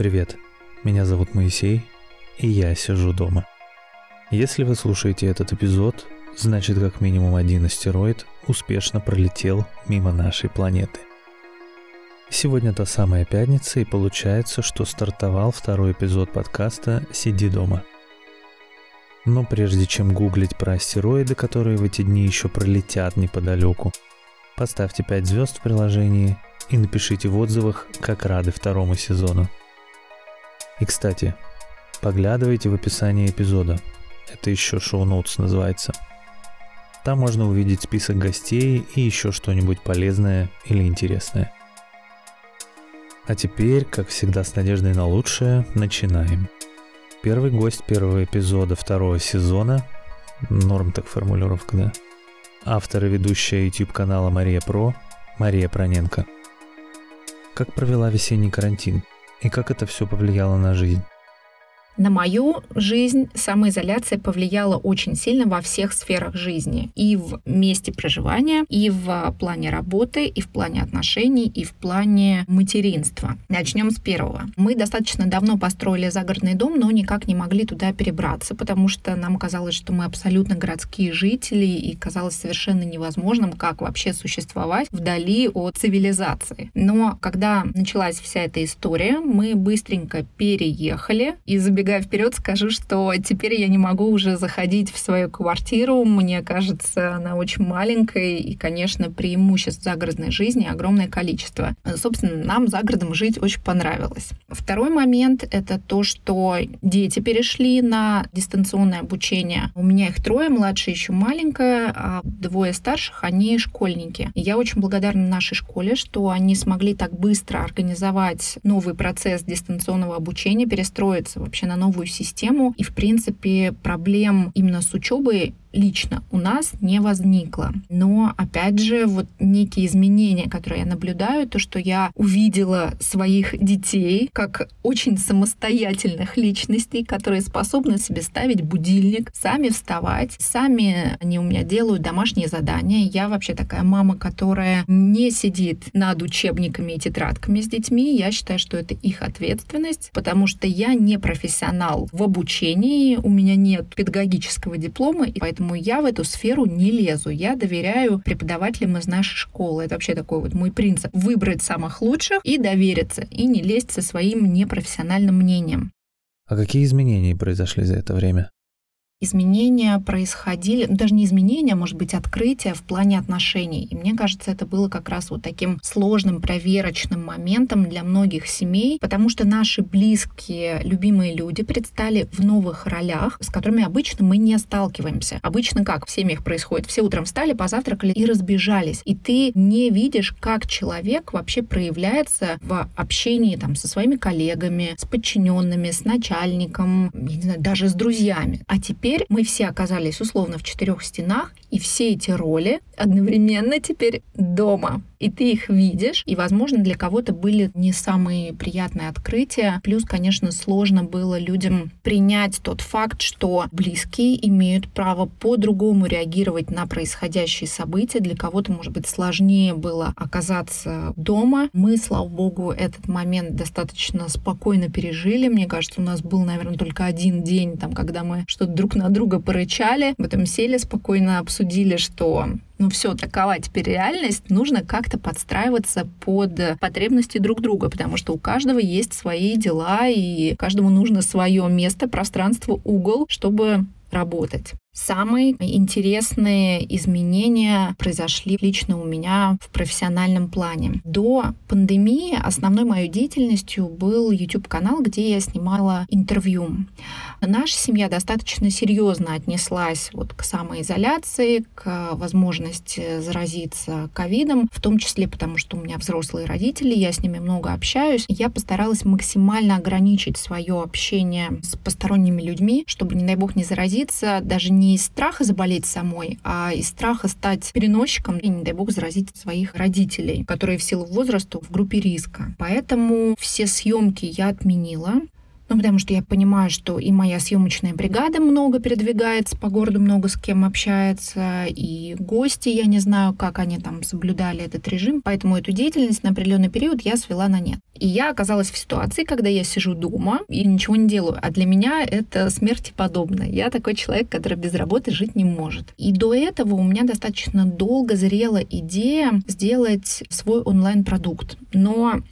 Привет, меня зовут Моисей, и я сижу дома. Если вы слушаете этот эпизод, значит как минимум один астероид успешно пролетел мимо нашей планеты. Сегодня та самая пятница, и получается, что стартовал второй эпизод подкаста «Сиди дома». Но прежде чем гуглить про астероиды, которые в эти дни еще пролетят неподалеку, поставьте 5 звезд в приложении и напишите в отзывах, как рады второму сезону. И, кстати, поглядывайте в описание эпизода. Это еще шоу-ноутс называется. Там можно увидеть список гостей и еще что-нибудь полезное или интересное. А теперь, как всегда с надеждой на лучшее, начинаем. Первый гость первого эпизода второго сезона, норм так формулировка, да? Автор и ведущая YouTube канала Мария Про, Мария Проненко. Как провела весенний карантин? И как это все повлияло на жизнь? На мою жизнь самоизоляция повлияла очень сильно во всех сферах жизни. И в месте проживания, и в плане работы, и в плане отношений, и в плане материнства. Начнем с первого. Мы достаточно давно построили загородный дом, но никак не могли туда перебраться, потому что нам казалось, что мы абсолютно городские жители, и казалось совершенно невозможным, как вообще существовать вдали от цивилизации. Но когда началась вся эта история, мы быстренько переехали и забегали забегая вперед, скажу, что теперь я не могу уже заходить в свою квартиру. Мне кажется, она очень маленькая, и, конечно, преимуществ загородной жизни огромное количество. Собственно, нам за городом жить очень понравилось. Второй момент — это то, что дети перешли на дистанционное обучение. У меня их трое, младшая еще маленькая, а двое старших, они школьники. И я очень благодарна нашей школе, что они смогли так быстро организовать новый процесс дистанционного обучения, перестроиться вообще на новую систему, и, в принципе, проблем именно с учебой лично у нас не возникло. Но, опять же, вот некие изменения, которые я наблюдаю, то, что я увидела своих детей как очень самостоятельных личностей, которые способны себе ставить будильник, сами вставать, сами они у меня делают домашние задания. Я вообще такая мама, которая не сидит над учебниками и тетрадками с детьми. Я считаю, что это их ответственность, потому что я не профессионал в обучении, у меня нет педагогического диплома, и поэтому Поэтому я в эту сферу не лезу. Я доверяю преподавателям из нашей школы. Это вообще такой вот мой принцип. Выбрать самых лучших и довериться, и не лезть со своим непрофессиональным мнением. А какие изменения произошли за это время? Изменения происходили, даже не изменения, а может быть, открытия в плане отношений. И мне кажется, это было как раз вот таким сложным проверочным моментом для многих семей, потому что наши близкие, любимые люди предстали в новых ролях, с которыми обычно мы не сталкиваемся. Обычно как в семьях происходит? Все утром встали, позавтракали и разбежались. И ты не видишь, как человек вообще проявляется в общении там, со своими коллегами, с подчиненными, с начальником, я не знаю, даже с друзьями. А теперь теперь мы все оказались условно в четырех стенах, и все эти роли одновременно теперь дома и ты их видишь, и, возможно, для кого-то были не самые приятные открытия. Плюс, конечно, сложно было людям принять тот факт, что близкие имеют право по-другому реагировать на происходящие события. Для кого-то, может быть, сложнее было оказаться дома. Мы, слава богу, этот момент достаточно спокойно пережили. Мне кажется, у нас был, наверное, только один день, там, когда мы что-то друг на друга порычали, в этом сели, спокойно обсудили, что ну все, такова теперь реальность, нужно как-то подстраиваться под потребности друг друга, потому что у каждого есть свои дела, и каждому нужно свое место, пространство, угол, чтобы работать. Самые интересные изменения произошли лично у меня в профессиональном плане. До пандемии основной моей деятельностью был YouTube-канал, где я снимала интервью. Наша семья достаточно серьезно отнеслась вот к самоизоляции, к возможности заразиться ковидом, в том числе потому, что у меня взрослые родители, я с ними много общаюсь. Я постаралась максимально ограничить свое общение с посторонними людьми, чтобы, не дай бог, не заразиться, даже не из страха заболеть самой, а из страха стать переносчиком и, не дай бог, заразить своих родителей, которые в силу возраста в группе риска. Поэтому все съемки я отменила. Ну, потому что я понимаю, что и моя съемочная бригада много передвигается по городу, много с кем общается, и гости, я не знаю, как они там соблюдали этот режим, поэтому эту деятельность на определенный период я свела на нет. И я оказалась в ситуации, когда я сижу дома и ничего не делаю, а для меня это смерти подобно. Я такой человек, который без работы жить не может. И до этого у меня достаточно долго зрела идея сделать свой онлайн-продукт. Но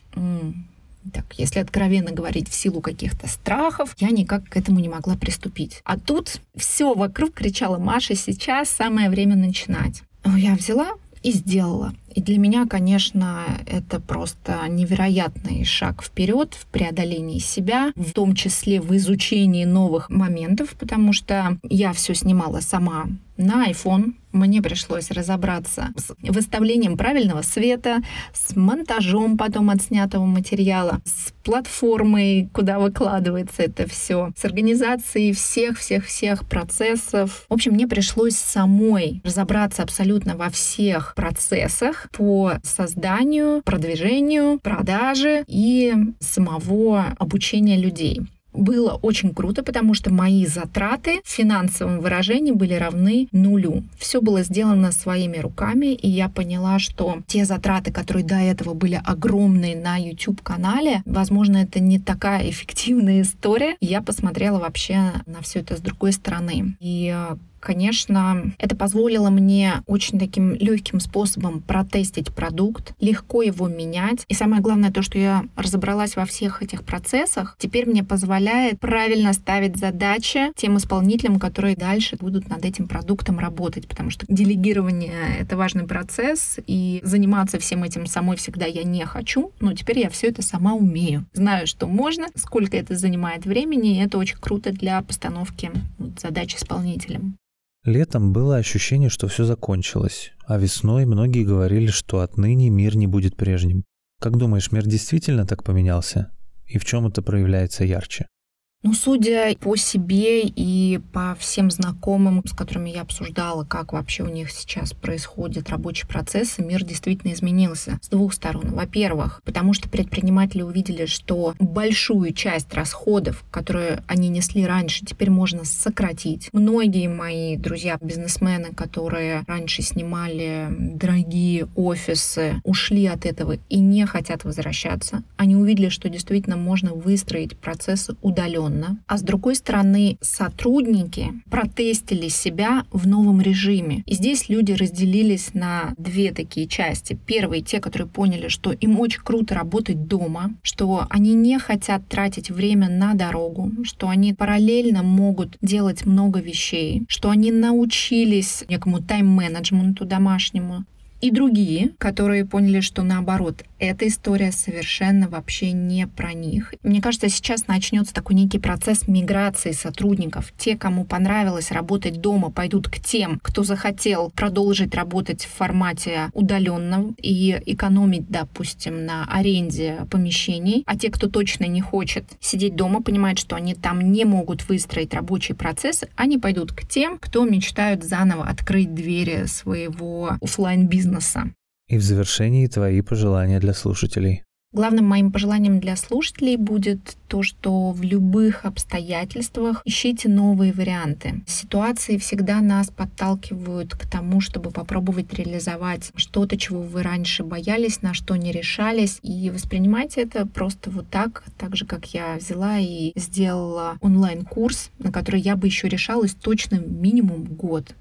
так, если откровенно говорить, в силу каких-то страхов, я никак к этому не могла приступить. А тут все вокруг кричало Маша, сейчас самое время начинать. Я взяла и сделала. И для меня, конечно, это просто невероятный шаг вперед в преодолении себя, в том числе в изучении новых моментов, потому что я все снимала сама на iPhone. Мне пришлось разобраться с выставлением правильного света, с монтажом потом отснятого материала, с платформой, куда выкладывается это все, с организацией всех-всех-всех процессов. В общем, мне пришлось самой разобраться абсолютно во всех процессах по созданию, продвижению, продаже и самого обучения людей было очень круто, потому что мои затраты в финансовом выражении были равны нулю. Все было сделано своими руками, и я поняла, что те затраты, которые до этого были огромные на YouTube-канале, возможно, это не такая эффективная история. Я посмотрела вообще на все это с другой стороны. И Конечно, это позволило мне очень таким легким способом протестить продукт, легко его менять. И самое главное, то, что я разобралась во всех этих процессах, теперь мне позволяет правильно ставить задачи тем исполнителям, которые дальше будут над этим продуктом работать. Потому что делегирование — это важный процесс, и заниматься всем этим самой всегда я не хочу, но теперь я все это сама умею. Знаю, что можно, сколько это занимает времени, и это очень круто для постановки задач исполнителям. Летом было ощущение, что все закончилось, а весной многие говорили, что отныне мир не будет прежним. Как думаешь, мир действительно так поменялся? И в чем это проявляется ярче? Ну, судя по себе и по всем знакомым, с которыми я обсуждала, как вообще у них сейчас происходит рабочий процесс, мир действительно изменился с двух сторон. Во-первых, потому что предприниматели увидели, что большую часть расходов, которые они несли раньше, теперь можно сократить. Многие мои друзья-бизнесмены, которые раньше снимали дорогие офисы, ушли от этого и не хотят возвращаться. Они увидели, что действительно можно выстроить процессы удаленно удаленно, а с другой стороны сотрудники протестили себя в новом режиме. И здесь люди разделились на две такие части. Первые, те, которые поняли, что им очень круто работать дома, что они не хотят тратить время на дорогу, что они параллельно могут делать много вещей, что они научились некому тайм-менеджменту домашнему, и другие, которые поняли, что наоборот, эта история совершенно вообще не про них. Мне кажется, сейчас начнется такой некий процесс миграции сотрудников. Те, кому понравилось работать дома, пойдут к тем, кто захотел продолжить работать в формате удаленном и экономить, допустим, на аренде помещений. А те, кто точно не хочет сидеть дома, понимают, что они там не могут выстроить рабочий процесс, они пойдут к тем, кто мечтают заново открыть двери своего офлайн бизнеса бизнеса. И в завершении твои пожелания для слушателей. Главным моим пожеланием для слушателей будет то, что в любых обстоятельствах ищите новые варианты. Ситуации всегда нас подталкивают к тому, чтобы попробовать реализовать что-то, чего вы раньше боялись, на что не решались, и воспринимайте это просто вот так, так же, как я взяла и сделала онлайн-курс, на который я бы еще решалась точно минимум год.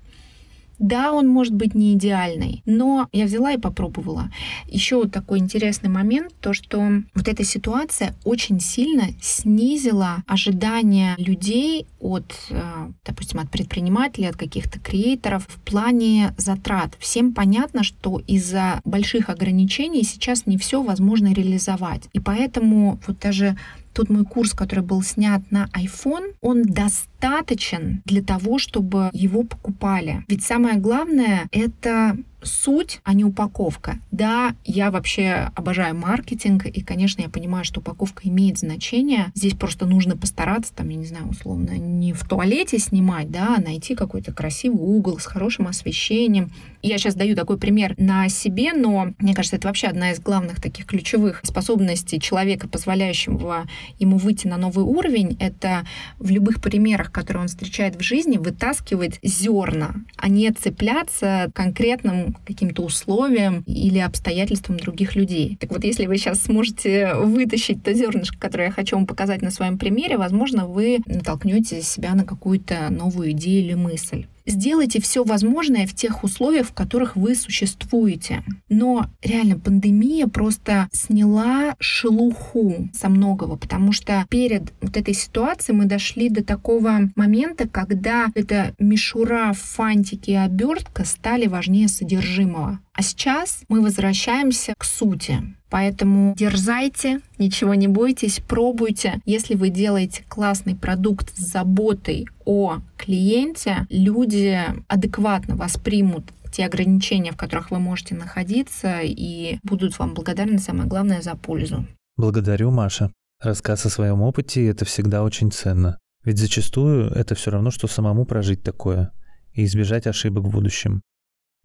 Да, он может быть не идеальный, но я взяла и попробовала. Еще вот такой интересный момент, то что вот эта ситуация очень сильно снизила ожидания людей от, э, допустим, от предпринимателей, от каких-то креаторов в плане затрат. Всем понятно, что из-за больших ограничений сейчас не все возможно реализовать. И поэтому вот даже тот мой курс, который был снят на iPhone, он достаточен для того, чтобы его покупали. Ведь самое главное — это суть, а не упаковка. Да, я вообще обожаю маркетинг, и, конечно, я понимаю, что упаковка имеет значение. Здесь просто нужно постараться, там, я не знаю, условно, не в туалете снимать, да, а найти какой-то красивый угол с хорошим освещением. Я сейчас даю такой пример на себе, но мне кажется, это вообще одна из главных таких ключевых способностей человека, позволяющего ему выйти на новый уровень, это в любых примерах, которые он встречает в жизни, вытаскивать зерна, а не цепляться к конкретным каким-то условиям или обстоятельствам других людей. Так вот, если вы сейчас сможете вытащить то зернышко, которое я хочу вам показать на своем примере, возможно, вы натолкнете себя на какую-то новую идею или мысль сделайте все возможное в тех условиях, в которых вы существуете. Но реально пандемия просто сняла шелуху со многого, потому что перед вот этой ситуацией мы дошли до такого момента, когда эта мишура, фантики и обертка стали важнее содержимого. А сейчас мы возвращаемся к сути. Поэтому дерзайте, ничего не бойтесь, пробуйте. Если вы делаете классный продукт с заботой о клиенте, люди адекватно воспримут те ограничения, в которых вы можете находиться, и будут вам благодарны, самое главное, за пользу. Благодарю, Маша. Рассказ о своем опыте – это всегда очень ценно. Ведь зачастую это все равно, что самому прожить такое и избежать ошибок в будущем.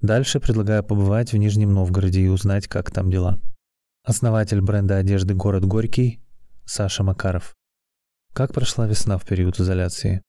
Дальше предлагаю побывать в Нижнем Новгороде и узнать, как там дела. Основатель бренда одежды «Город Горький» Саша Макаров. Как прошла весна в период изоляции?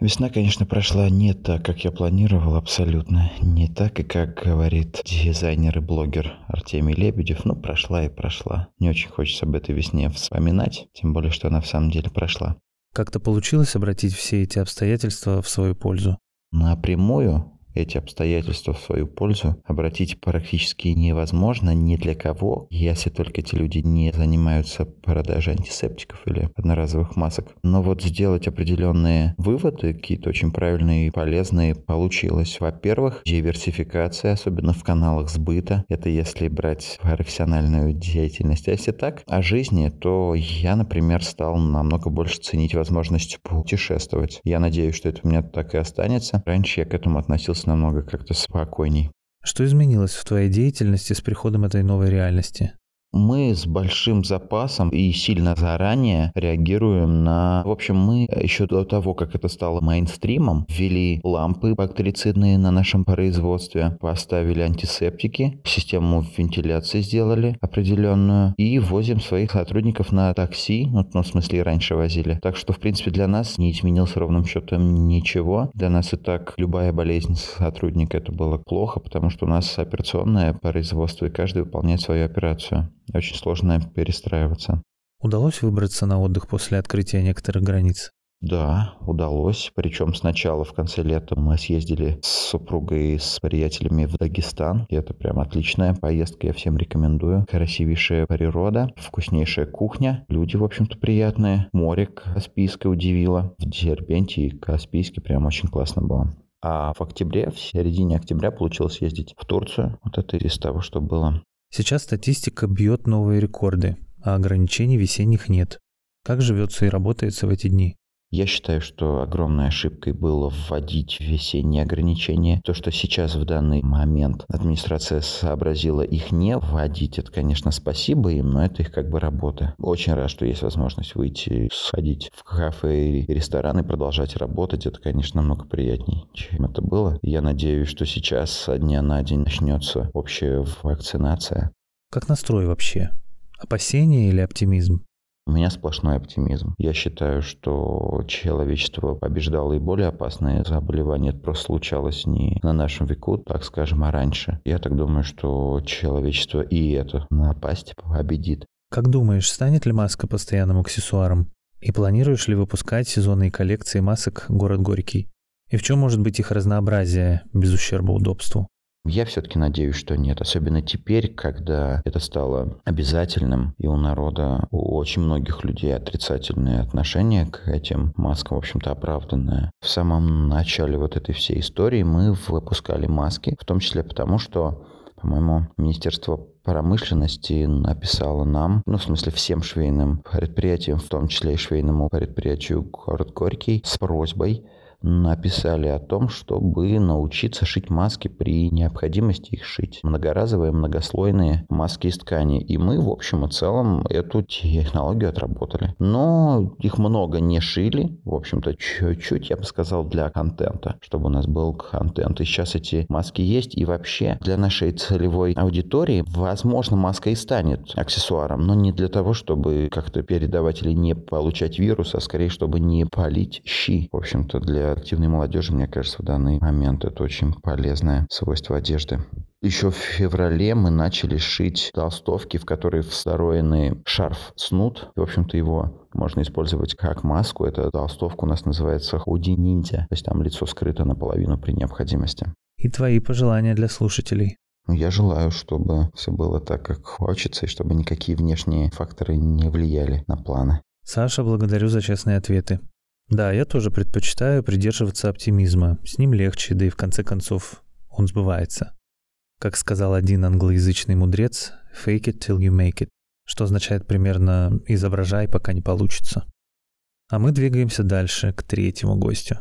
Весна, конечно, прошла не так, как я планировал, абсолютно. Не так, и как говорит дизайнер и блогер Артемий Лебедев, ну, прошла и прошла. Не очень хочется об этой весне вспоминать, тем более, что она в самом деле прошла. Как-то получилось обратить все эти обстоятельства в свою пользу? Напрямую эти обстоятельства в свою пользу обратить практически невозможно ни для кого, если только эти люди не занимаются продажей антисептиков или одноразовых масок. Но вот сделать определенные выводы, какие-то очень правильные и полезные, получилось. Во-первых, диверсификация, особенно в каналах сбыта. Это если брать профессиональную деятельность. А если так, о жизни, то я, например, стал намного больше ценить возможность путешествовать. Я надеюсь, что это у меня так и останется. Раньше я к этому относился намного как-то спокойней. Что изменилось в твоей деятельности с приходом этой новой реальности? Мы с большим запасом и сильно заранее реагируем на... В общем, мы еще до того, как это стало мейнстримом, ввели лампы бактерицидные на нашем производстве, поставили антисептики, систему вентиляции сделали определенную и возим своих сотрудников на такси, ну, в смысле, раньше возили. Так что, в принципе, для нас не изменилось ровным счетом ничего. Для нас и так любая болезнь сотрудника это было плохо, потому что у нас операционное производство, и каждый выполняет свою операцию. Очень сложно перестраиваться. Удалось выбраться на отдых после открытия некоторых границ? Да, удалось. Причем сначала в конце лета мы съездили с супругой и с приятелями в Дагестан. И это прям отличная поездка, я всем рекомендую. Красивейшая природа, вкуснейшая кухня, люди, в общем-то, приятные. Море Каспийское удивило. В Дербенте и Каспийске прям очень классно было. А в октябре, в середине октября получилось ездить в Турцию. Вот это из того, что было. Сейчас статистика бьет новые рекорды, а ограничений весенних нет. Как живется и работается в эти дни? Я считаю, что огромной ошибкой было вводить весенние ограничения. То, что сейчас в данный момент администрация сообразила их не вводить, это, конечно, спасибо им, но это их как бы работа. Очень рад, что есть возможность выйти, сходить в кафе и рестораны, продолжать работать. Это, конечно, намного приятнее, чем это было. Я надеюсь, что сейчас со дня на день начнется общая вакцинация. Как настрой вообще? Опасения или оптимизм? У меня сплошной оптимизм. Я считаю, что человечество побеждало и более опасные заболевания. Это просто случалось не на нашем веку, так скажем, а раньше. Я так думаю, что человечество и это напасть победит. Как думаешь, станет ли маска постоянным аксессуаром? И планируешь ли выпускать сезонные коллекции масок «Город Горький»? И в чем может быть их разнообразие без ущерба удобству? Я все-таки надеюсь, что нет. Особенно теперь, когда это стало обязательным, и у народа, у очень многих людей отрицательное отношение к этим маскам, в общем-то, оправданное. В самом начале вот этой всей истории мы выпускали маски, в том числе потому, что по-моему, Министерство промышленности написало нам, ну, в смысле, всем швейным предприятиям, в том числе и швейному предприятию «Город Горький», с просьбой написали о том, чтобы научиться шить маски при необходимости их шить. Многоразовые, многослойные маски из ткани. И мы, в общем и целом, эту технологию отработали. Но их много не шили. В общем-то, чуть-чуть, я бы сказал, для контента, чтобы у нас был контент. И сейчас эти маски есть. И вообще, для нашей целевой аудитории, возможно, маска и станет аксессуаром, но не для того, чтобы как-то передавать или не получать вирус, а скорее, чтобы не палить щи. В общем-то, для активной молодежи, мне кажется, в данный момент это очень полезное свойство одежды. Еще в феврале мы начали шить толстовки, в которые встроены шарф снуд. В общем-то, его можно использовать как маску. Эта толстовка у нас называется худи ниндзя. То есть там лицо скрыто наполовину при необходимости. И твои пожелания для слушателей? Ну, я желаю, чтобы все было так, как хочется, и чтобы никакие внешние факторы не влияли на планы. Саша, благодарю за честные ответы. Да, я тоже предпочитаю придерживаться оптимизма. С ним легче, да и в конце концов он сбывается. Как сказал один англоязычный мудрец, fake it till you make it, что означает примерно «изображай, пока не получится». А мы двигаемся дальше к третьему гостю.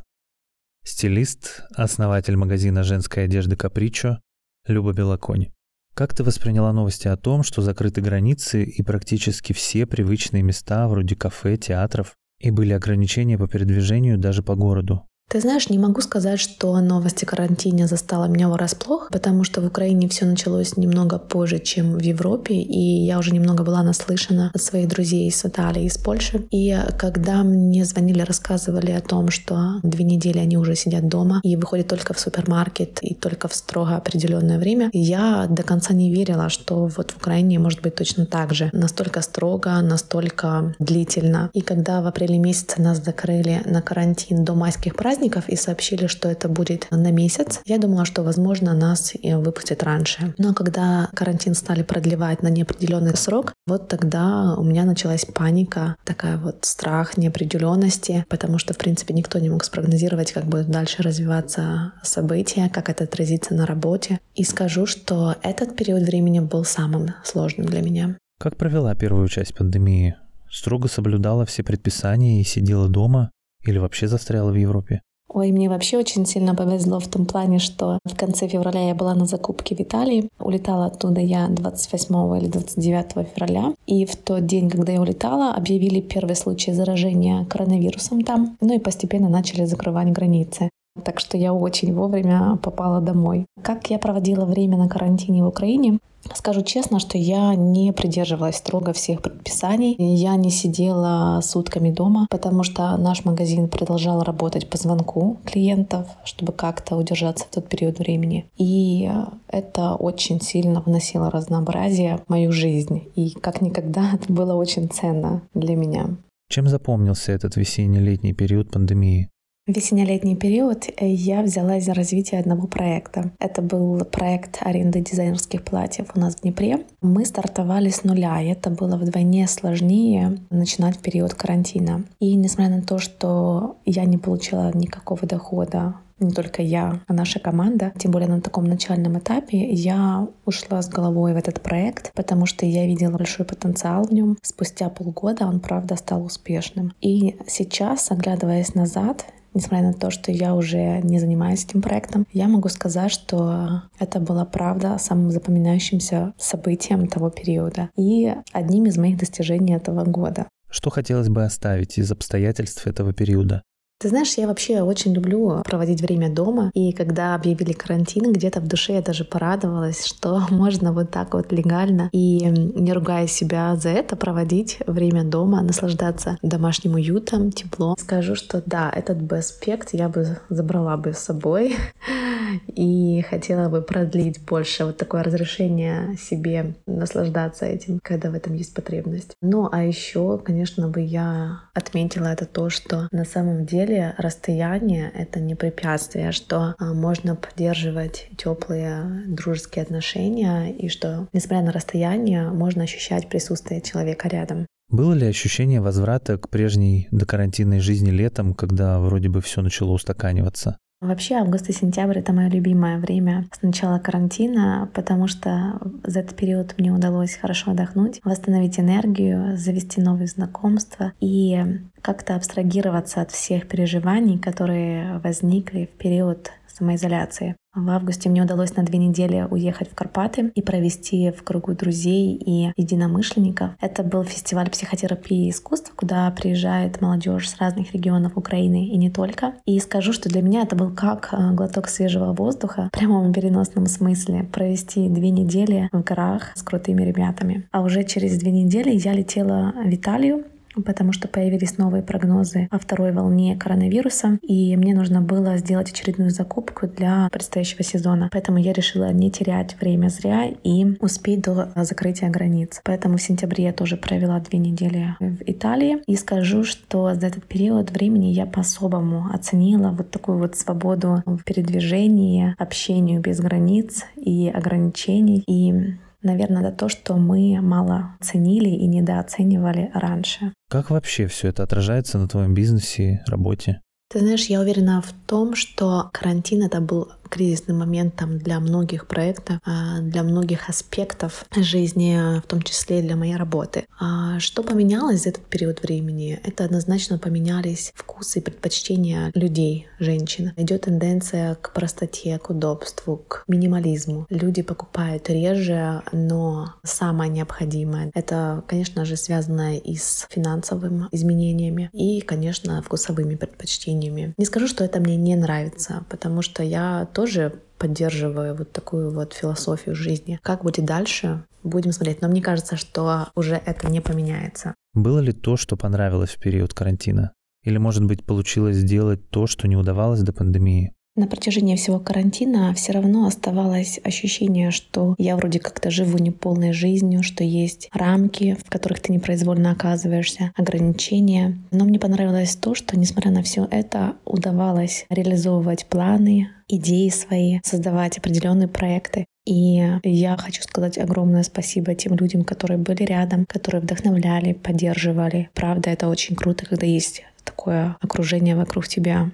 Стилист, основатель магазина женской одежды Капричо Люба Белоконь. Как ты восприняла новости о том, что закрыты границы и практически все привычные места вроде кафе, театров и были ограничения по передвижению даже по городу. Ты знаешь, не могу сказать, что новости карантине застала меня врасплох, потому что в Украине все началось немного позже, чем в Европе, и я уже немного была наслышана от своих друзей из Италии, из Польши. И когда мне звонили, рассказывали о том, что две недели они уже сидят дома и выходят только в супермаркет и только в строго определенное время, я до конца не верила, что вот в Украине может быть точно так же. Настолько строго, настолько длительно. И когда в апреле месяце нас закрыли на карантин до майских праздников, праздников и сообщили, что это будет на месяц. Я думала, что, возможно, нас выпустят раньше. Но когда карантин стали продлевать на неопределенный срок, вот тогда у меня началась паника, такая вот страх неопределенности, потому что, в принципе, никто не мог спрогнозировать, как будут дальше развиваться события, как это отразится на работе. И скажу, что этот период времени был самым сложным для меня. Как провела первую часть пандемии? Строго соблюдала все предписания и сидела дома или вообще застряла в Европе? Ой, мне вообще очень сильно повезло в том плане, что в конце февраля я была на закупке в Италии. Улетала оттуда я 28 или 29 февраля. И в тот день, когда я улетала, объявили первый случай заражения коронавирусом там. Ну и постепенно начали закрывать границы. Так что я очень вовремя попала домой. Как я проводила время на карантине в Украине? Скажу честно, что я не придерживалась строго всех предписаний. Я не сидела сутками дома, потому что наш магазин продолжал работать по звонку клиентов, чтобы как-то удержаться в тот период времени. И это очень сильно вносило разнообразие в мою жизнь. И как никогда это было очень ценно для меня. Чем запомнился этот весенне-летний период пандемии? Весенне-летний период я взялась за развитие одного проекта. Это был проект аренды дизайнерских платьев у нас в Днепре. Мы стартовали с нуля, и это было вдвойне сложнее начинать период карантина. И несмотря на то, что я не получила никакого дохода не только я, а наша команда, тем более на таком начальном этапе, я ушла с головой в этот проект, потому что я видела большой потенциал в нем. Спустя полгода он, правда, стал успешным. И сейчас, оглядываясь назад, несмотря на то, что я уже не занимаюсь этим проектом, я могу сказать, что это была правда самым запоминающимся событием того периода и одним из моих достижений этого года. Что хотелось бы оставить из обстоятельств этого периода? Ты знаешь, я вообще очень люблю проводить время дома. И когда объявили карантин, где-то в душе я даже порадовалась, что можно вот так вот легально и не ругая себя за это проводить время дома, наслаждаться домашним уютом, теплом. Скажу, что да, этот бы аспект я бы забрала бы с собой и хотела бы продлить больше вот такое разрешение себе наслаждаться этим, когда в этом есть потребность. Ну а еще, конечно, бы я отметила это то, что на самом деле деле расстояние — это не препятствие, что а, можно поддерживать теплые дружеские отношения и что, несмотря на расстояние, можно ощущать присутствие человека рядом. Было ли ощущение возврата к прежней докарантинной жизни летом, когда вроде бы все начало устаканиваться? Вообще август и сентябрь — это мое любимое время с начала карантина, потому что за этот период мне удалось хорошо отдохнуть, восстановить энергию, завести новые знакомства и как-то абстрагироваться от всех переживаний, которые возникли в период самоизоляции. В августе мне удалось на две недели уехать в Карпаты и провести в кругу друзей и единомышленников. Это был фестиваль психотерапии и искусств, куда приезжает молодежь с разных регионов Украины и не только. И скажу, что для меня это был как э, глоток свежего воздуха, в прямом переносном смысле, провести две недели в горах с крутыми ребятами. А уже через две недели я летела в Италию потому что появились новые прогнозы о второй волне коронавируса, и мне нужно было сделать очередную закупку для предстоящего сезона. Поэтому я решила не терять время зря и успеть до закрытия границ. Поэтому в сентябре я тоже провела две недели в Италии. И скажу, что за этот период времени я по-особому оценила вот такую вот свободу в передвижении, общению без границ и ограничений. И наверное, это то, что мы мало ценили и недооценивали раньше. Как вообще все это отражается на твоем бизнесе, работе? Ты знаешь, я уверена в том, что карантин это был кризисным моментом для многих проектов, а, для многих аспектов жизни, в том числе для моей работы. А что поменялось за этот период времени? Это однозначно поменялись вкусы и предпочтения людей, женщин. Идет тенденция к простоте, к удобству, к минимализму. Люди покупают реже, но самое необходимое. Это, конечно же, связано и с финансовыми изменениями, и, конечно, вкусовыми предпочтениями. Не скажу, что это мне не нравится, потому что я тоже поддерживаю вот такую вот философию жизни. Как будет дальше, будем смотреть. Но мне кажется, что уже это не поменяется. Было ли то, что понравилось в период карантина? Или, может быть, получилось сделать то, что не удавалось до пандемии? На протяжении всего карантина все равно оставалось ощущение, что я вроде как-то живу неполной жизнью, что есть рамки, в которых ты непроизвольно оказываешься, ограничения. Но мне понравилось то, что, несмотря на все это, удавалось реализовывать планы, идеи свои, создавать определенные проекты. И я хочу сказать огромное спасибо тем людям, которые были рядом, которые вдохновляли, поддерживали. Правда, это очень круто, когда есть такое окружение вокруг тебя.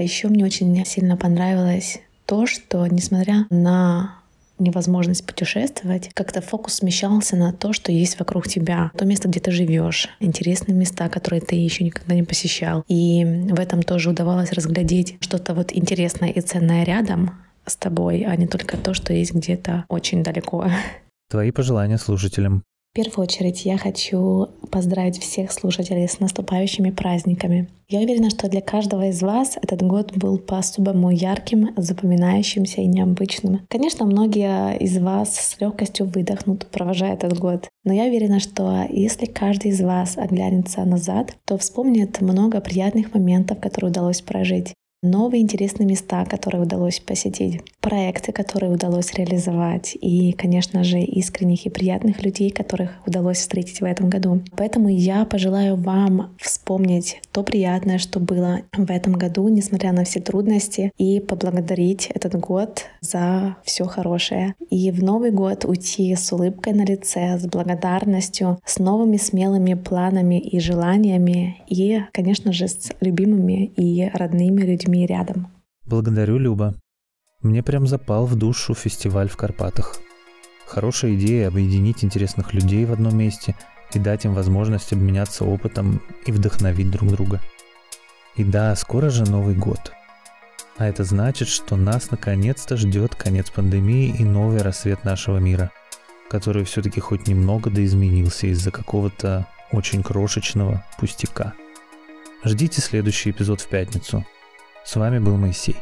А еще мне очень сильно понравилось то, что несмотря на невозможность путешествовать, как-то фокус смещался на то, что есть вокруг тебя, то место, где ты живешь, интересные места, которые ты еще никогда не посещал. И в этом тоже удавалось разглядеть что-то вот интересное и ценное рядом с тобой, а не только то, что есть где-то очень далеко. Твои пожелания слушателям. В первую очередь я хочу поздравить всех слушателей с наступающими праздниками. Я уверена, что для каждого из вас этот год был по-особому ярким, запоминающимся и необычным. Конечно, многие из вас с легкостью выдохнут, провожая этот год. Но я уверена, что если каждый из вас оглянется назад, то вспомнит много приятных моментов, которые удалось прожить новые интересные места, которые удалось посетить, проекты, которые удалось реализовать и, конечно же, искренних и приятных людей, которых удалось встретить в этом году. Поэтому я пожелаю вам вспомнить то приятное, что было в этом году, несмотря на все трудности, и поблагодарить этот год за все хорошее. И в Новый год уйти с улыбкой на лице, с благодарностью, с новыми смелыми планами и желаниями, и, конечно же, с любимыми и родными людьми рядом. Благодарю, Люба. Мне прям запал в душу фестиваль в Карпатах. Хорошая идея объединить интересных людей в одном месте и дать им возможность обменяться опытом и вдохновить друг друга. И да, скоро же Новый год. А это значит, что нас наконец-то ждет конец пандемии и новый рассвет нашего мира, который все-таки хоть немного да изменился из-за какого-то очень крошечного пустяка. Ждите следующий эпизод в пятницу – с вами был Моисей.